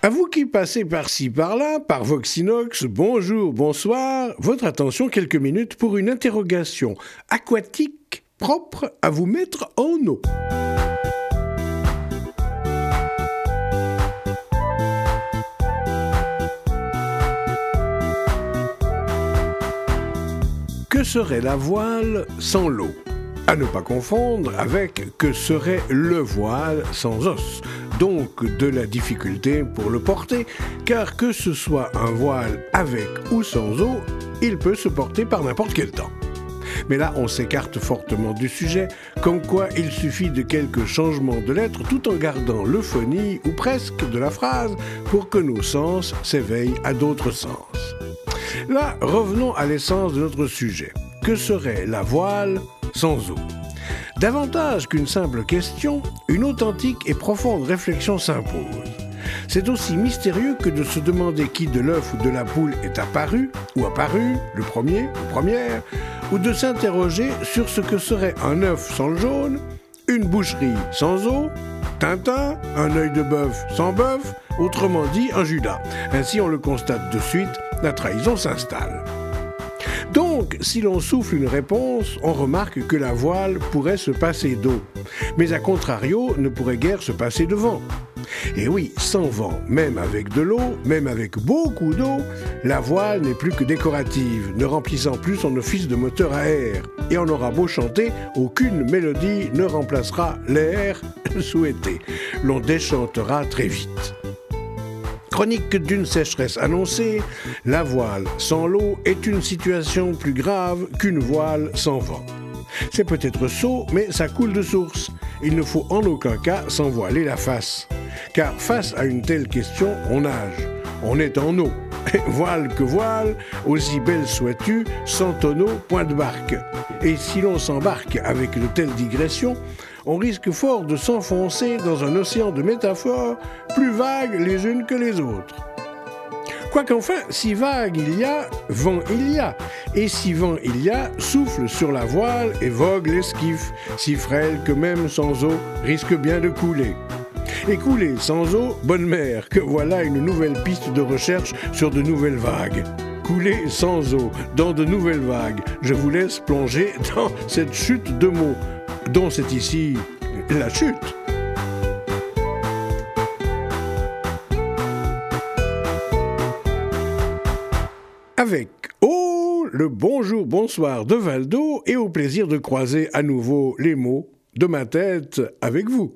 À vous qui passez par-ci par-là, par Voxinox, bonjour, bonsoir, votre attention quelques minutes pour une interrogation aquatique propre à vous mettre en eau. Que serait la voile sans l'eau? À ne pas confondre avec que serait le voile sans os donc de la difficulté pour le porter, car que ce soit un voile avec ou sans eau, il peut se porter par n'importe quel temps. Mais là, on s'écarte fortement du sujet, comme quoi il suffit de quelques changements de lettres tout en gardant l'euphonie ou presque de la phrase pour que nos sens s'éveillent à d'autres sens. Là, revenons à l'essence de notre sujet. Que serait la voile sans eau Davantage qu'une simple question, une authentique et profonde réflexion s'impose. C'est aussi mystérieux que de se demander qui de l'œuf ou de la poule est apparu, ou apparu, le premier ou première, ou de s'interroger sur ce que serait un œuf sans jaune, une boucherie sans eau, Tintin, un œil de bœuf sans bœuf, autrement dit un Judas. Ainsi on le constate de suite, la trahison s'installe. Donc, si l'on souffle une réponse, on remarque que la voile pourrait se passer d'eau, mais à contrario ne pourrait guère se passer de vent. Et oui, sans vent, même avec de l'eau, même avec beaucoup d'eau, la voile n'est plus que décorative, ne remplissant plus son office de moteur à air. Et on aura beau chanter, aucune mélodie ne remplacera l'air souhaité. L'on déchantera très vite. Chronique d'une sécheresse annoncée, la voile sans l'eau est une situation plus grave qu'une voile sans vent. C'est peut-être sot, mais ça coule de source. Il ne faut en aucun cas s'envoiler la face. Car face à une telle question, on nage. On est en eau. voile que voile, aussi belle sois-tu, sans tonneau, point de barque. Et si l'on s'embarque avec de telles digressions, on risque fort de s'enfoncer dans un océan de métaphores plus vagues les unes que les autres. Quoiqu'enfin, si vague il y a, vent il y a. Et si vent il y a, souffle sur la voile et vogue l'esquif, si frêle que même sans eau risque bien de couler. Et couler sans eau, bonne mère, que voilà une nouvelle piste de recherche sur de nouvelles vagues. Couler sans eau, dans de nouvelles vagues. Je vous laisse plonger dans cette chute de mots dont c'est ici la chute. Avec oh le bonjour bonsoir de Valdo et au plaisir de croiser à nouveau les mots de ma tête avec vous.